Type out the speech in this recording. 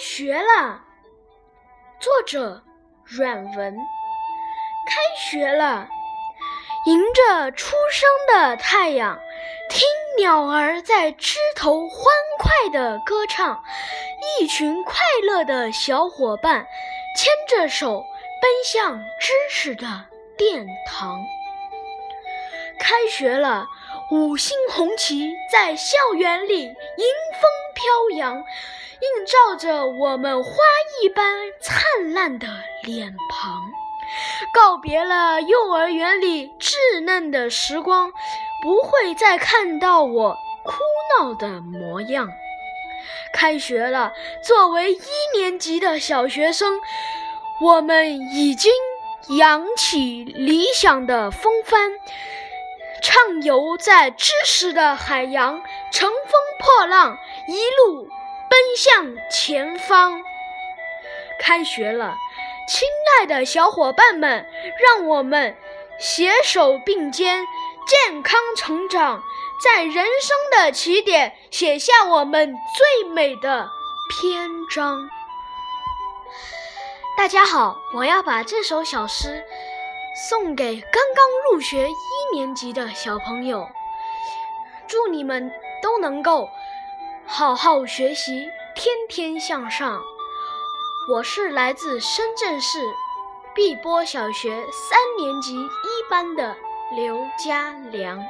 学了作者阮文。开学了，迎着初升的太阳，听鸟儿在枝头欢快的歌唱，一群快乐的小伙伴牵着手奔向知识的殿堂。开学了，五星红旗在校园里迎风飘扬，映照着我们花一般灿烂的脸庞。告别了幼儿园里稚嫩的时光，不会再看到我哭闹的模样。开学了，作为一年级的小学生，我们已经扬起理想的风帆。畅游在知识的海洋，乘风破浪，一路奔向前方。开学了，亲爱的小伙伴们，让我们携手并肩，健康成长，在人生的起点写下我们最美的篇章。大家好，我要把这首小诗。送给刚刚入学一年级的小朋友，祝你们都能够好好学习，天天向上。我是来自深圳市碧波小学三年级一班的刘嘉良。